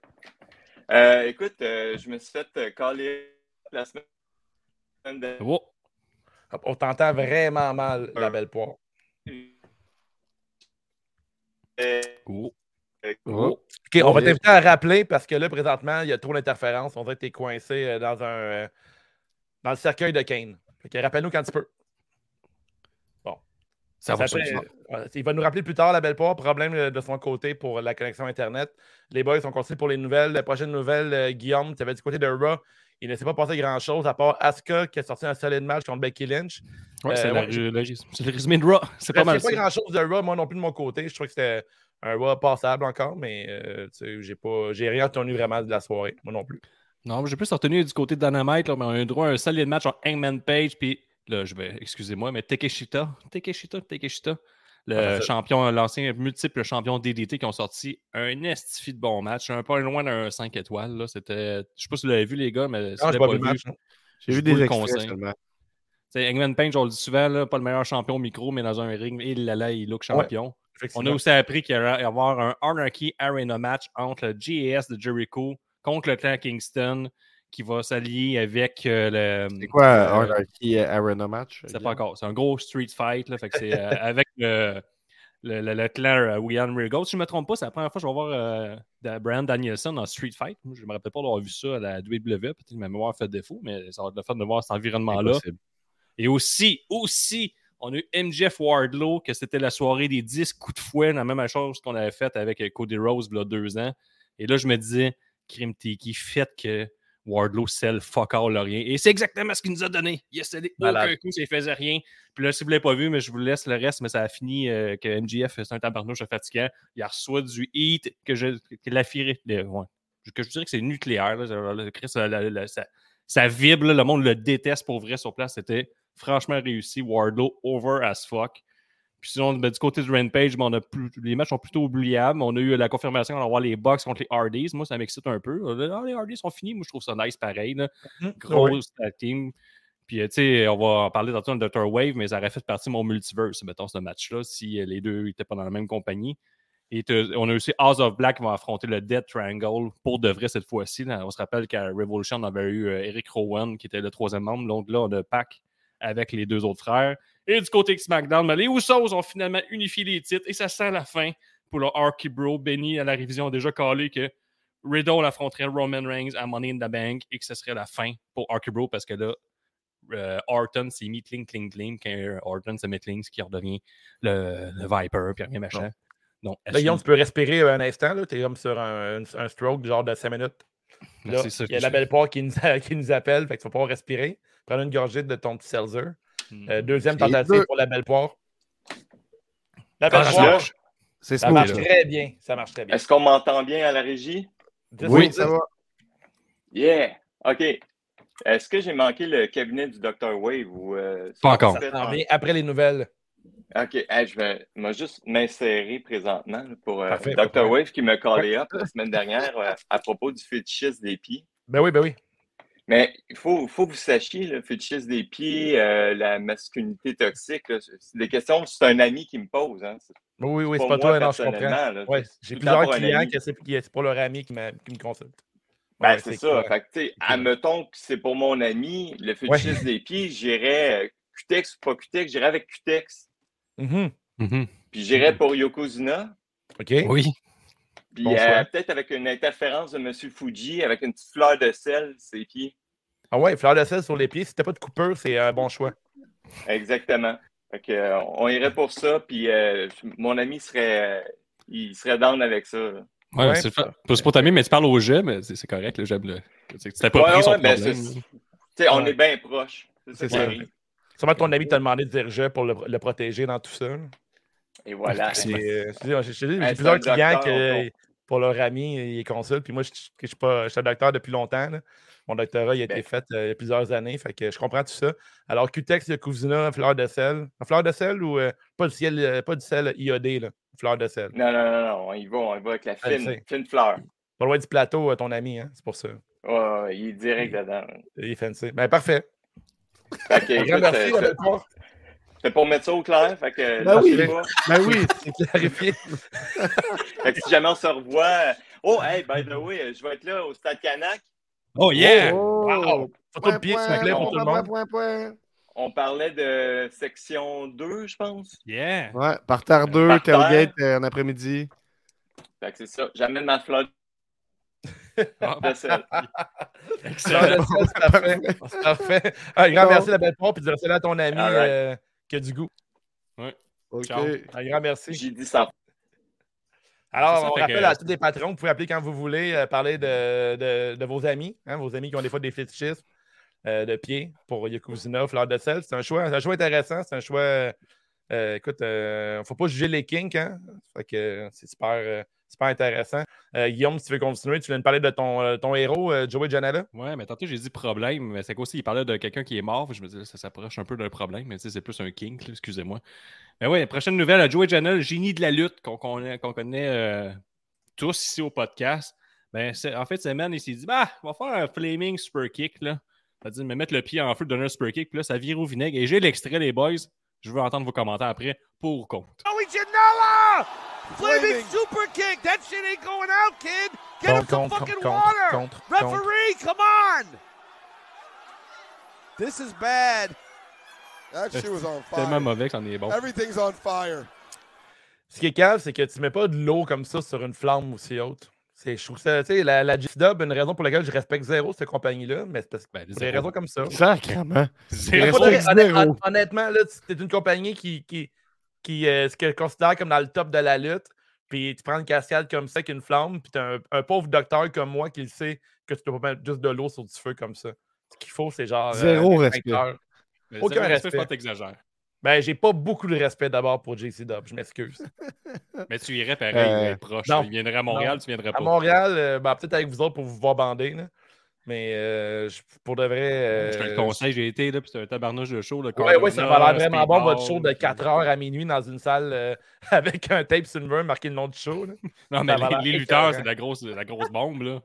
Euh, écoute, euh, je me suis fait euh, caller la semaine dernière. Oh. Hop, On t'entend vraiment mal, la belle poire. Euh, Oh. Oh. OK, on va t'inviter à rappeler parce que là, présentement, il y a trop d'interférences. On dirait que t'es coincé euh, dans un euh, dans le cercueil de Kane. Rappelle-nous quand tu peux. Ça va Ça fait- ouais, il va nous rappeler plus tard, la belle poire. Problème euh, de son côté pour la connexion Internet. Les boys sont continue pour les nouvelles. Les prochaines nouvelles, euh, Guillaume, tu avais du côté de Raw. il ne s'est pas passé grand-chose, à part Asuka qui a sorti un solide match contre Becky Lynch. C'est Euh, la- ouais, le, c'est le résumé de Raw. C'est pas mal pas grand-chose de Raw, moi non plus de mon côté. Je trouve que c'était un Raw passable encore, mais euh, tu sais, j'ai rien retenu vraiment de la soirée, moi non plus. Non, j'ai plus retenu du côté de Dynamite, là, mais on a eu droit à un solide match en Hangman Page, puis là, je vais, excusez-moi, mais Takeshita, Takeshita, Takeshita, le Ah, champion, l'ancien multiple champion DDT qui ont sorti un estifi de bon match, un pas loin d'un 5 étoiles. Là. C'était, je sais pas si vous l'avez vu, les gars, mais Non, j'ai l'avez pas pas vu le vu, match. non. J'ai vu des extraits seulement. C'est Hangman Page, on le dit souvent, là, pas le meilleur champion au micro, mais dans un ring, il là, il look champion. On a aussi appris qu'il allait y avoir un Anarchy Arena match entre le GAS de Jericho contre le clan Kingston qui va s'allier avec euh, le. C'est quoi euh, Anarchy Arena match? C'est pas encore. C'est un gros street fight. Là, fait que c'est euh, avec le, le, le- le clan euh, William Regal. Si je ne me trompe pas, c'est la première fois que je vais voir euh, Brian Danielson en street fight. Moi, je ne me rappelle pas d'avoir vu ça à la WWE. Peut-être que ma mémoire fait défaut, mais ça va être le fun de voir cet environnement-là. Et aussi, aussi, on a eu MJF Wardlow, que c'était la soirée des 10 coups de fouet, la même chose qu'on avait faite avec euh, Cody Rose il y a deux ans. Et là, je me disais, Krim Tiki, fait que Wardlow sell fuck all rien. Et c'est exactement ce qu'il nous a donné. Il a Malade. aucun coup, ça ne faisait rien. Puis là, si vous ne l'avez pas vu, mais je vous laisse le reste, mais ça a fini euh, que MJF, c'est un tabarnouche fatigant. Il reçoit du heat que je que la fierté- le- ouais, que je dirais que c'est nucléaire. Là, Le- Chris, la- ça, ça vibre, là, le monde le déteste pour vrai sur place. C'était franchement réussi. Wardlow over as fuck. Puis sinon, ben, du côté de Rampage, ben, on a plus, les matchs sont plutôt oubliables. On a eu la confirmation qu'on va avoir les Bucks contre les Hardys. Moi, ça m'excite un peu. Ah, les Hardys sont finis. Moi, je trouve ça nice pareil. là. Mhm. Grosse team. Puis, euh, tu sais, on va en parler tantôt de Dr. Wave, mais ça aurait fait partie de mon multiverse, mettons, ce match-là, si euh, les deux n'étaient pas dans la même compagnie. Et on a aussi House of Black qui va affronter le Dead Triangle pour de vrai cette fois-ci. On se rappelle qu'à Revolution, on avait eu euh, Eric Rowan qui était le troisième membre. Donc là, on a Pac avec les deux autres frères. Et du côté de SmackDown, ben, les Usos ont finalement unifié les titres et ça sent la fin pour le Arky Bro. Benny à la révision a déjà calé que Riddle affronterait Roman Reigns à Money in the Bank et que ce serait la fin pour Arky Bro parce que là, euh, Orton s'est mis cling, cling, cling quand euh, Orton se met cling, ce qui redevient le, le Viper, puis rien machin. Donc, Là, Guillaume, tu peux respirer euh, un instant. Tu es comme sur un, un- stroke genre de 5 minutes. Là, ça il y a la belle part qui nous, qui nous appelle, fait que tu vas pouvoir respirer. Prendre une gorgée de ton petit seltzer. Euh, deuxième Et tentative deux. pour la belle poire. La belle Ah, ça poire. C'est ça smooth. marche là. très bien. Ça marche très bien. Est-ce qu'on m'entend bien à la régie? Oui, ça va. Yeah! OK. Est-ce que j'ai manqué le cabinet du Dr. Wave ou. euh, Pas encore. Ça vient après les nouvelles. OK. Hey, je vais moi, juste m'insérer présentement pour euh, Parfait, Dr. parfait. Wave qui m'a callé up la semaine dernière euh, à propos du fétichisme des pieds. Ben oui, ben oui. Mais il faut, faut que vous sachiez, le fétichisme des pieds, euh, la masculinité toxique, c'est des questions, c'est un ami qui me pose. Hein. C'est Oui, oui, c'est pas toi, non, je comprends. Ouais, j'ai plusieurs clients qui- c'est pour leur ami qui, qui me consultent. Ben, Ouais, c'est ça. Fait que, admettons que c'est pour mon ami, le fétichisme des pieds, j'irais euh, Cutex ou pas Cutex, j'irais avec Cutex. Mhm. Mhm. Puis j'irais pour Yokozuna. OK. Oui. Puis Bon euh, peut-être avec une interférence de M. Fuji, avec une petite fleur de sel, ses pieds. Ah ouais, fleur de sel sur les pieds. Si t'as pas de coupeur, c'est un bon choix. Exactement. Fait que, euh, on irait pour ça. Puis euh, mon ami serait, euh, il serait down avec ça. là. Ouais, Ouais, c'est ça. le fun. C'est pas ta mais tu parles au jeu, mais c'est c'est correct, le. C'était pas Ouais, pris son ouais, ben, problème. c'est- là. Tu sais, on est bien proches. C'est ça C'est qui. Sûrement ton ami t'a demandé de dire je pour le, le protéger dans tout ça. Et voilà. C'est, euh, j'ai- c'est plusieurs clients que, pour leur ami, ils consultent. Puis moi, je je suis pas, je suis un docteur depuis longtemps. là. Mon doctorat il a été Ben. fait euh, il y a plusieurs années. Fait que je comprends tout ça. Alors, Cutex, Yokozuna, fleur de sel. Fleur de sel ou euh, pas, du ciel, euh, pas du sel iodé, là. Fleur de sel? Non, non, non, non, on y va, on y va avec la le fine, fine fleur. Pas loin du plateau, ton ami, hein, c'est pour ça. Il est direct dedans. Il est fancy. Ben, parfait. Grand écoute, merci, c'est pour mettre ça au clair. Fait que, Ben oui. pas. Ben oui. C'est clarifié. Fait que si jamais on se revoit. Oh, hey, by the way, je vais être là au Stade Canac. Oh yeah! Wow! Photo de pied, s'il vous plaît, pour tout le monde. point, point. On parlait de section 2, je pense. Yeah! Ouais, parterre 2, Par terre. tailgate euh, en après-midi. Fait que c'est ça. J'amène ma fleur Ah, de excellent. De c'est parfait. C'est parfait. Un grand Bon. merci, la belle part. Puis dire ça à ton ami right. euh, qui a du goût. OK. Ciao. Un grand merci. J'ai dit ça. Alors, ça, on fait rappelle que- à tous les patrons, vous pouvez appeler quand vous voulez, euh, parler de, de- de vos amis, hein, vos amis qui ont des fois des fétichismes euh, de pied pour Yokozuna, Fleur de sel. C'est un choix, c'est un choix intéressant, c'est un choix. euh, écoute, il ne faut pas juger les kinks, hein? Fait que c'est super, euh, super intéressant. Euh, Guillaume, si tu veux continuer, tu viens de parler de ton, euh, ton héros, euh, Joey Janela. Ouais, mais tantôt, j'ai dit problème, mais c'est qu'aussi, il parlait de quelqu'un qui est mort. Je me disais, ça s'approche un peu d'un problème, mais c'est plus un kink, excusez-moi. Mais ouais, prochaine nouvelle à Joey Janel, génie de la lutte qu'on connaît, qu'on connaît euh, tous ici au podcast. Ben, en fait, cette semaine, il s'est dit, bah, on va faire un flaming super kick, là. C'est-à-dire, me mettre le pied en feu, donner un super kick, puis là, ça vire au vinaigre. Et j'ai l'extrait, les boys. Je veux entendre vos commentaires après, pour ou contre. Joey Janela! Flaming super kick! That shit ain't going out, kid! Get him some Contre, fucking contre, water! contre, contre. Referee, come on! This is bad. That shit was on Tellement fire. mauvais que c'en est bon. Everything's on fire. Ce qui est calme, c'est que tu mets pas de l'eau comme ça sur une flamme aussi haute. C'est, je trouve ça, tu sais, la, la GCW, une raison pour laquelle je respecte zéro cette compagnie-là, mais c'est parce que Ben, pour des raisons comme ça. Sacrement. Zéro. Honnêtement, là, c'est une compagnie qui, qui, qui euh, ce qu'elle considère comme dans le top de la lutte. Puis tu prends une cascade comme ça, avec une flamme, puis tu un, un pauvre docteur comme moi qui le sait que tu peux pas mettre juste de l'eau sur du feu comme ça. Ce qu'il faut, c'est genre. euh, Zéro respect. Mais Aucun zéro respect, respect. t'exagères. Ben, j'ai pas beaucoup de respect d'abord pour JC Dub, je m'excuse. Mais tu irais pareil, Euh, proche. non. Il viendrait à Montréal, Non. tu viendrais À pas. Montréal, euh, ben, peut-être avec vous autres pour vous voir bander, là. Mais euh, je- pour de vrai. Je te le euh, conseille, j'ai été là, puis c'est un tabarnouche de show. Le Ouais, ouais, ça va l'air vraiment bon, votre show de Speedball, 4 heures à minuit dans une salle euh, avec un tape sur le mur marqué le nom du show. là. Non, mais les, lutteurs, c'est de la grosse, de la grosse bombe, là.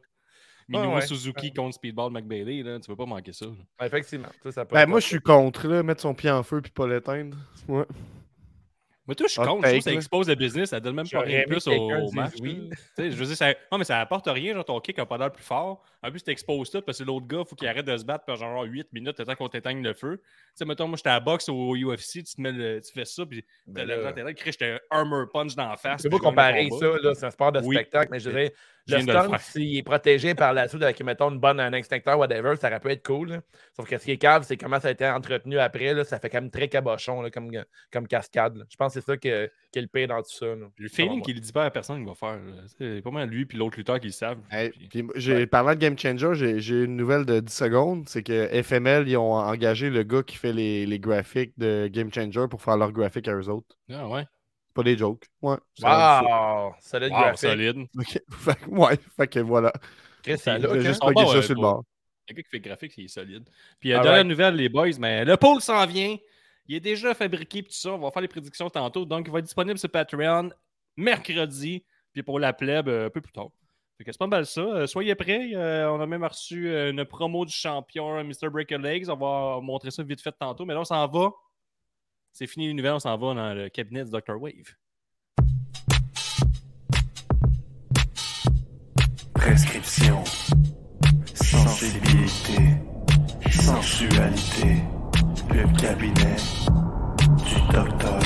Minoru ouais. Suzuki contre Speedball McBailey, là, tu peux pas manquer ça. Effectivement. Ça, ça peut Ben, moi, je suis contre, là, mettre son pied en feu puis pas l'éteindre. Ouais. Mais toi, je suis contre. Je trouve que ça expose le business, ça donne même pas rien plus au, au match. oui. je veux dire, ça... Non, mais ça apporte rien, genre ton kick a pas l'air plus fort. En plus, t'exposes tout parce que l'autre gars, faut qu'il arrête de se battre pendant genre 8 minutes le temps qu'on t'éteigne le feu. Tu sais, mettons, moi, j'étais à la boxe au UFC, tu, te mets le- tu fais ça, puis Ben t'as là, le t'es là, j'étais un armor punch dans la face. Puis pas le comparer ça, là, c'est un sport de Oui. spectacle, mais je dirais, le stunt, s'il est protégé par la suite avec, mettons, une bonne, un extincteur, whatever, ça aurait pu être cool. là. Sauf que ce qui est cave, c'est comment ça a été entretenu après, là, ça fait quand même très cabochon là, comme, comme cascade. là. Je pense que c'est ça que- qui est le pire dans tout ça. là. Le feeling qu'il le dit pas à personne qu'il va faire. C'est pas mal lui puis l'autre lutteur qui le savent. Hey, Puis- parlant de Game Changer, j'ai j'ai une nouvelle de 10 secondes. C'est que FML, ils ont engagé le gars qui fait les, les graphiques de Game Changer pour faire leurs graphiques à eux autres. Ah ouais. Pas des jokes. Ouais. Wow! Solide Wow, graphique. solide. Ok. Fait que- ouais, fait que voilà. Chris, hein? juste Ah, pogné bon, ça ouais, sur le bord. Quelqu'un qui fait le graphique, il est solide. Puis, euh, All dernière nouvelle, les boys, mais le pôle s'en vient. Il est déjà fabriqué, puis tout ça. On va faire les prédictions tantôt. Donc, il va être disponible sur Patreon mercredi, puis pour la plèbe euh, un peu plus tard. Fait que c'est pas mal ça. Euh, soyez prêts. Euh, on a même reçu une promo du champion Mr. Breaker Legs. On va montrer ça vite fait tantôt. Mais là, on s'en va. C'est fini nouvelles. On s'en va dans le cabinet du Dr. Wave. Prescription, sensibilité, sensualité, le cabinet du docteur.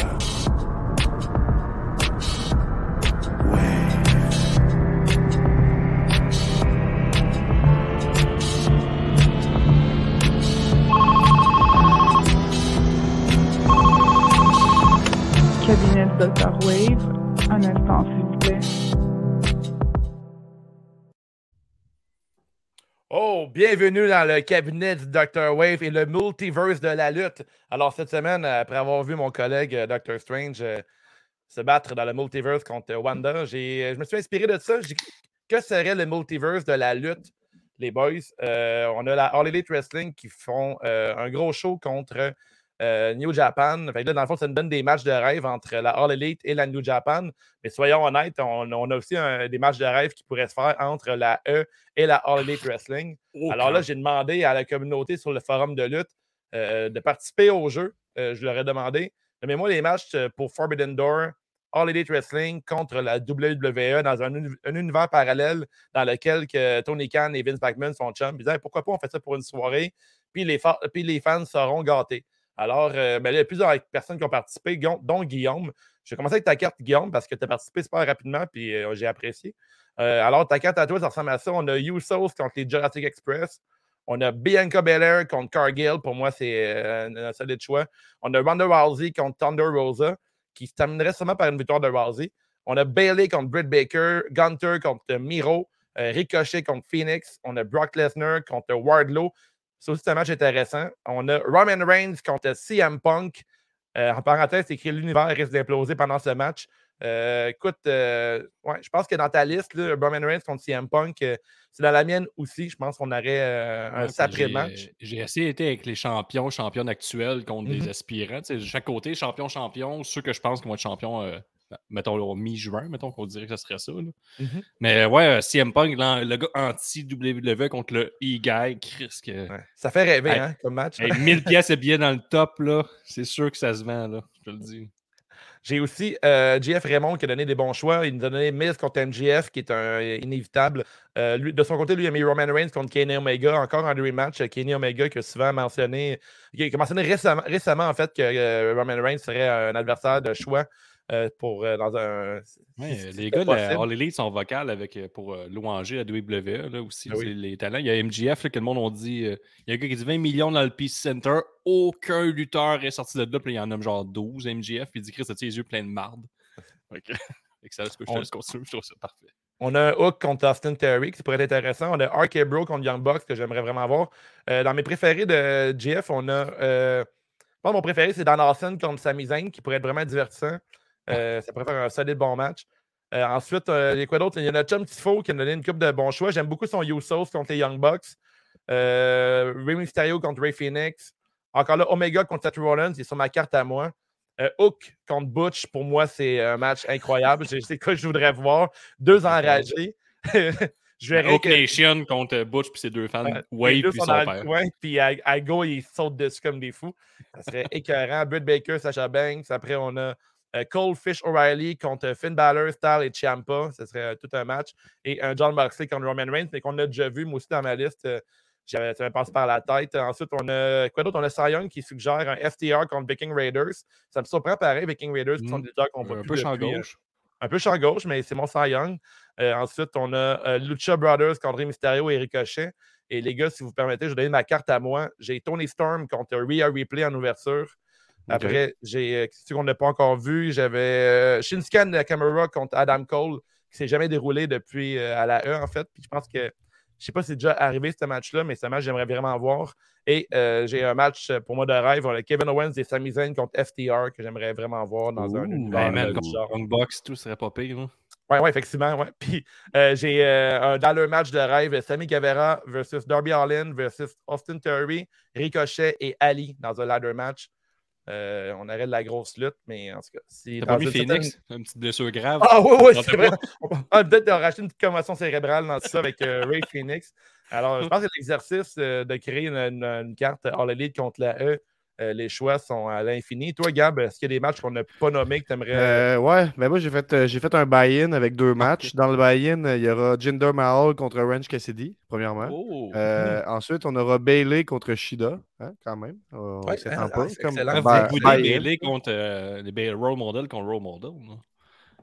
Dr. Wave. Un instant, s'il. Oh, bienvenue dans le cabinet du Dr. Wave et le multiverse de la lutte. Alors, cette semaine, après avoir vu mon collègue euh, Dr. Strange euh, se battre dans le multiverse contre Wanda, j'ai, euh, je me suis inspiré de ça. J'ai que serait le multiverse de la lutte, les boys? Euh, on a la All Elite Wrestling qui font euh, un gros show contre euh, New Japan. Fait que là, dans le fond, ça nous donne des matchs de rêve entre la All Elite et la New Japan. Mais soyons honnêtes, on, on a aussi un- des matchs de rêve qui pourraient se faire entre la E et la All Elite Wrestling. Alors là, j'ai demandé à la communauté sur le forum de lutte euh, de participer au jeu. Euh, je leur ai demandé. Nommez-moi les matchs pour Forbidden Door, All Elite Wrestling contre la WWE dans un, uni- un univers parallèle dans lequel que Tony Khan et Vince McMahon sont chums. Ils disaient pourquoi pas on fait ça pour une soirée, puis les, puis les fans seront gâtés. Alors, euh, ben il y a plusieurs personnes qui ont participé, dont Guillaume. Je vais commencer avec ta carte, Guillaume, parce que tu as participé super rapidement, puis euh, j'ai apprécié. Euh, alors, ta carte à toi, ça ressemble à ça. On a Usos contre les Jurassic Express. On a Bianca Belair contre Cargill. Pour moi, c'est un solide choix. On a Ronda Rousey contre Thunder Rosa, qui se terminerait seulement par une victoire de Rousey. On a Bailey contre Britt Baker, Gunter contre Miro, Ricochet contre Phoenix. On a Brock Lesnar contre Wardlow. C'est aussi un match intéressant. On a Roman Reigns contre CM Punk. Euh, en parenthèse, c'est écrit l'univers risque d'imploser pendant ce match. Euh, écoute, euh, ouais, je pense que dans ta liste, là, Roman Reigns contre CM Punk, euh, c'est dans la mienne aussi. Je pense qu'on aurait un Ouais, sacré j'ai- match. J'ai essayé d'être avec les champions, championnes actuels contre Mhm. des aspirants. Tu sais, de chaque côté, champion, champion, ceux que je pense qu'ils vont être champions, mettons, là, au mi-juin, mettons qu'on dirait que ce serait ça. là. Mhm. Mais ouais, euh, CM Punk, le gars anti-WWE contre le E-Guy, Chris, que... Ouais. Ça fait rêver, Hey, hein, comme match. Hey, 1000 pièces et billets dans le top, là, c'est sûr que ça se vend, là, je te le dis. J'ai aussi euh, JF Raymond qui a donné des bons choix. Il nous a donné Miz contre MJF, qui est un euh, inévitable. Euh, lui- de son côté, lui, il a mis Roman Reigns contre Kenny Omega. Encore un rematch. euh, Kenny Omega qui a souvent mentionné, qui a mentionné récemment, récemment en fait, que euh, Roman Reigns serait un adversaire de choix euh, pour, euh, dans un. euh, les gars de. All Elite sont vocales avec, euh, pour euh, louanger la WWE là, aussi, Ah oui. les talents. Il y a MGF là, que le monde a dit. euh, il y a un gars qui dit 20 millions dans le Peace Center. Aucun lutteur est sorti de là. Puis il y en a genre 12 MGF. Puis il dit Chris, as-tu les yeux pleins de marde? Que- Excellent, ce que je On- je trouve ça parfait. On a un Hook contre Austin Terry qui pourrait être intéressant. On a RK Bro contre Young Bucks que j'aimerais vraiment voir. Euh, dans mes préférés de GF, on a. euh, je pense que mon préféré, c'est Dan Austin contre Sami Zayn qui pourrait être vraiment divertissant. Euh, ça pourrait faire un solide bon match. Euh, ensuite, euh, il y a quoi d'autre? Il y a notre chum Tifo qui a donné une coupe de bons choix. J'aime beaucoup son Usos contre les Young Bucks. Euh, Rey Mysterio contre Ray Phoenix. Encore là, Omega contre Seth Rollins, c'est sur ma carte à moi. Hook contre Butch, pour moi, c'est un match incroyable. C'est quoi que je voudrais voir. Deux enragés. je verrais Hook que Nation contre Butch puis ses deux fans, Ouais, Wade puis son père. coin, puis à, à go, ils sautent dessus comme des fous. Ça serait écœurant. Britt Baker, Sacha Banks. Après, on a Cole Fish O'Reilly contre Finn Balor, Styles et Ciampa. Ce serait euh, tout un match. Et un John Moxley contre Roman Reigns, mais qu'on a déjà vu, moi aussi, dans ma liste. euh, j'avais- ça me passe par la tête. Ensuite, on a quoi d'autre? On a Cy Young qui suggère un FTR contre Viking Raiders. Ça me surprend pareil, Viking Raiders, qui sont Mm. des lutteurs qu'on voit Un plus peu champ euh, gauche. un peu champ gauche, mais c'est mon Cy Young. Euh, ensuite, on a euh, Lucha Brothers contre Mysterio et Ricochet. Et les gars, si vous permettez, je vais donner ma carte à moi. J'ai Tony Storm contre Rhea Ripley en ouverture. Après, j'ai euh, ceux qu'on n'a pas encore vu? J'avais euh, Shinsuke Nakamura contre Adam Cole, qui s'est jamais déroulé depuis euh, à la E, en fait. Puis je pense que je sais pas si c'est déjà arrivé ce match-là, mais ce match, j'aimerais vraiment voir. Et euh, j'ai un match pour moi de rêve. Kevin Owens et Sami Zayn contre FTR que j'aimerais vraiment voir dans un Ouh, univers Ben, contre. Young Box, tout serait pas pire. là. Oui, ouais, effectivement. Ouais. Puis euh, j'ai euh, un- dans le match de rêve Sammy Guevara versus Darby Allin versus Austin Theory, Ricochet et Ali dans un ladder match. Euh, on aurait de la grosse lutte, mais en tout cas. si T'as pas mis Phoenix? Une petite blessure grave? Ah oui, oui, c'est vrai. ah, peut-être racheter une petite commotion cérébrale dans tout ça avec euh, Ray Phoenix. Alors, je pense que l'exercice euh, de créer une, une- une carte All Elite contre la E, euh, les choix sont à l'infini. Toi, Gab, est-ce qu'il y a des matchs qu'on n'a pas nommés que tu aimerais. Euh, ouais, ben moi j'ai fait, euh, j'ai fait un buy-in avec deux matchs. Dans le buy-in, euh, il y aura Jinder Mahal contre Orange Cassidy, premièrement. Oh! Euh, Ensuite, on aura Bailey contre Shida, hein, quand même. Euh, on Ouais, s'attend ah, pas. c'est comme. Bailey contre euh, les Ba- role model contre role model. là.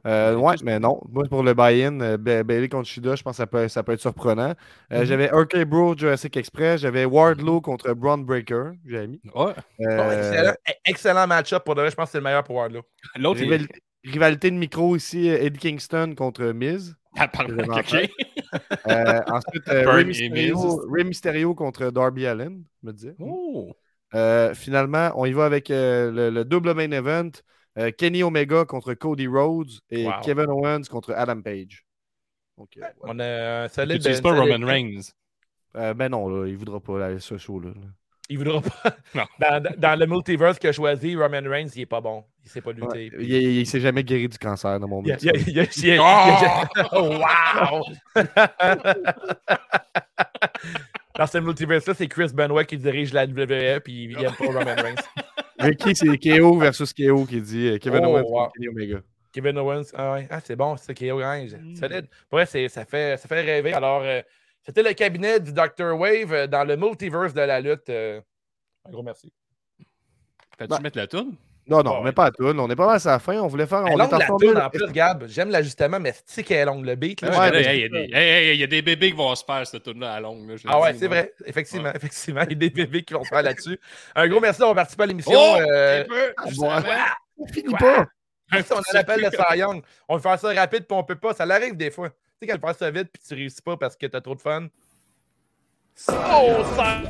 Euh, Ouais, mais non. Moi, pour le buy-in, euh, Ba- Bailey contre Shida, je pense que ça peut, ça peut être surprenant. Euh, Mhm. J'avais RK Bro, Jurassic Express. J'avais Wardlow contre Braun Breaker, j'avais mis. Ouais. Euh, excellent, excellent match-up pour de vrai. Je pense que c'est le meilleur pour Wardlow. L'autre, Rivalité de micro ici, Eddie Kingston contre Miz. Ah. Euh, ensuite, euh, et Mysterio, contre Darby Allin, je me disais. Oh! Euh, finalement, on y va avec euh, le, le double main event. Euh, Kenny Omega contre Cody Rhodes et Wow. Kevin Owens contre Adam Page. Donc, euh, voilà. On a un Tu solide. une pas solide- Roman Reigns. Euh, ben non, là, il voudra pas là, ce show-là. là. Il voudra pas. Non. Dans, dans le multiverse qu'il a choisi, Roman Reigns, il est pas bon. Il sait pas lutter. Ouais, il, il s'est jamais guéri du cancer dans mon métier. Oh, wow! Dans ce multiverse-là, c'est Chris Benoit qui dirige la WWE, puis il n'aime pas Roman Reigns. Ricky, c'est KO versus KO qui dit euh, Kevin Oh, Owens wow. contre Kenny Omega. Kevin Owens, ah, ouais. ah c'est bon, c'est est orange. Mm. Solide. C'est- ça fait, ça fait rêver. Alors, euh, c'était le cabinet du Dr. Wave euh, dans le multiverse de la lutte. euh, un gros merci. Fais-tu Ben, mettre la toune? Non, non, Ah on ouais. pas à tout. On est pas mal à la fin. On voulait faire. Elle On est longue est en la formule- en plus, Gab. J'aime l'ajustement, mais c'est qu'elle est longue le beat. Là, Ouais, hey, il y, a des- hey, hey, il y a des bébés qui vont se faire cette tune là à longue. là, Ah ouais, c'est moi. vrai. Effectivement, effectivement. Il y a des bébés qui vont se faire là-dessus. Un gros merci d'avoir participé à l'émission. Oh! euh, Un peu, juste bon, avant. On finit pas. Ça, on appelle le Cy Young. On veut faire ça rapide, puis on peut pas. Ça l'arrive des fois. Tu sais, quand tu fais ça vite, puis tu réussis pas parce que t'as trop de fun. Oh, ça!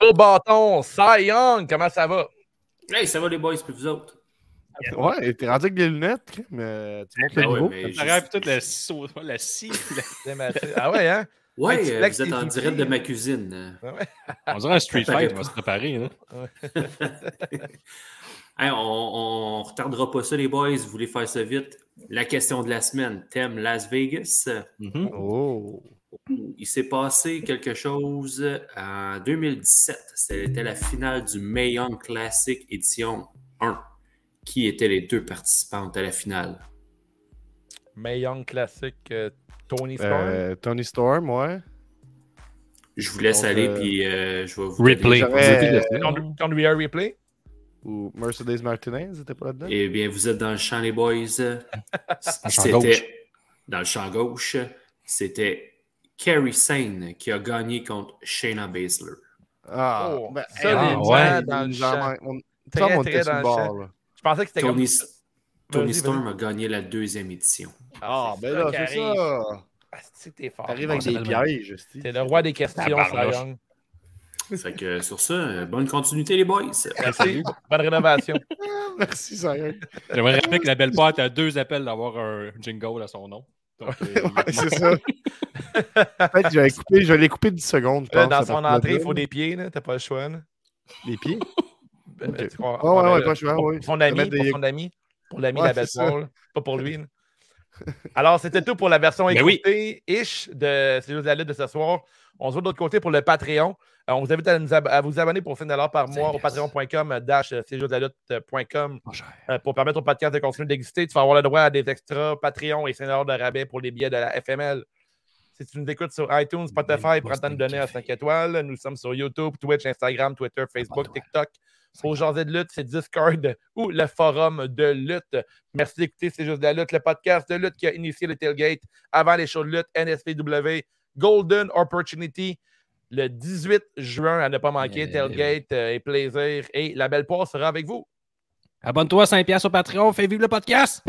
Au bâton, Cy Young, comment ça va? Hey, ça va les boys, puis vous autres? Ouais, t'es rendu avec des lunettes, mais tu montres Ben le ouais, niveau. rêve toute la scie. La scie. Ah ouais, hein? Ouais, euh, vous êtes tes en direct de ma cuisine. On dirait un street fight, on va se préparer. Hey, on, on retardera pas ça, les boys. Vous voulez faire ça vite? La question de la semaine. Thème Las Vegas. Mhm. Oh. Il s'est passé quelque chose en 2017. C'était la finale du Mae Young Classic édition 1. Qui étaient les deux participantes à la finale? May Young Classic, euh, Tony Storm? Euh, Tony Storm, ouais. Je vous laisse Donc, aller, euh, puis euh, je vais vous Replay. donner- J'aurais- Con- Conduit un replay? Ou Mercedes Martinez, c'était pas là-dedans? Eh bien, vous êtes dans le champ, les boys. C'était dans le champ gauche. C'était Kerry Sane qui a gagné contre Shayna Baszler. Ah, Oh, ben, solidement hey, dans le champ. on- Très, Tom, on très était sur dans le bord, là. Je pensais que c'était comme. Tony, Storm a gagné la deuxième édition. Ah, c'est ben là, c'est ça. Ah, c'est t'es fort. T'arrives avec des pièges. T'es le roi des questions, Young. Fait que sur ça, euh, bonne continuité, les boys. Merci. Bonne rénovation. Merci, sérieux. J'aimerais rappeler que la belle pâte a deux appels d'avoir un jingle à son nom. Euh, Ouais, c'est ça. Peut-être que je vais couper, je vais les couper 10 secondes, je Là, pense. dans son entrée, il faut des pieds, là. T'as pas le choix, là. Les pieds? Ben, Ok. tu crois- Ah ouais, ouais, pas le choix, oui. Des- son ami. Pour l'ami Ouais, de la belle poire, Pas pour lui. Alors, c'était tout pour la version Ben oui. écoutée-ish de C'est juste la lutte de ce soir. On se voit de l'autre côté pour le Patreon. Euh, on vous invite à, nous ab- à vous abonner pour 5 par mois au patreon.com dash euh, c'est juste la lutte.com euh, pour permettre au podcast de continuer d'exister. Tu vas avoir le droit à des extras Patreon et 5 de rabais pour les billets de la FML. Si tu nous écoutes sur iTunes, Spotify, prends le temps de donner à 5 étoiles. Nous sommes sur YouTube, Twitch, Instagram, Twitter, Facebook, TikTok. Pour jaser de lutte, c'est Discord ou le forum de lutte. Merci d'écouter C'est juste de la lutte, le podcast de lutte qui a initié le tailgate avant les shows de lutte NSPW Golden Opportunity le 18 juin à ne pas manquer. Tailgate euh, et plaisir. Et la belle poire sera avec vous. Abonne-toi à 5$ au Patreon, fais vivre le podcast!